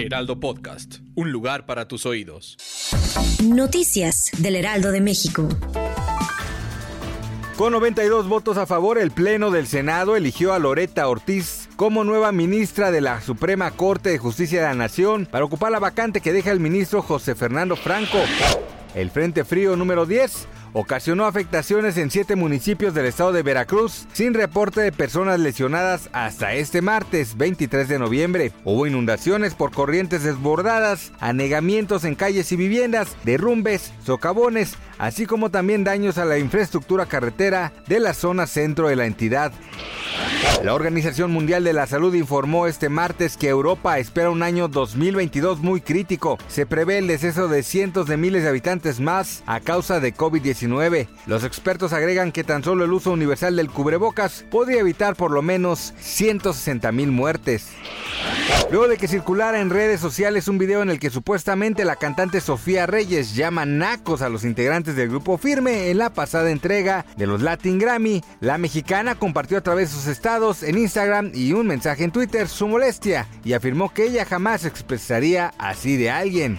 Heraldo Podcast, un lugar para tus oídos. Noticias del Heraldo de México. Con 92 votos a favor, el Pleno del Senado eligió a Loreta Ortiz como nueva ministra de la Suprema Corte de Justicia de la Nación para ocupar la vacante que deja el ministro José Fernando Franco. El Frente Frío número 10 ocasionó afectaciones en siete municipios del estado de Veracruz, sin reporte de personas lesionadas hasta este martes 23 de noviembre. Hubo inundaciones por corrientes desbordadas, anegamientos en calles y viviendas, derrumbes, socavones, así como también daños a la infraestructura carretera de la zona centro de la entidad. La Organización Mundial de la Salud informó este martes que Europa espera un año 2022 muy crítico. Se prevé el deceso de cientos de miles de habitantes más a causa de COVID-19. Los expertos agregan que tan solo el uso universal del cubrebocas podría evitar por lo menos 160 mil muertes. Luego de que circulara en redes sociales un video en el que supuestamente la cantante Sofía Reyes llama nacos a los integrantes del grupo Firme en la pasada entrega de los Latin Grammy, la mexicana compartió a través de sus estados en Instagram y un mensaje en Twitter su molestia y afirmó que ella jamás expresaría así de alguien.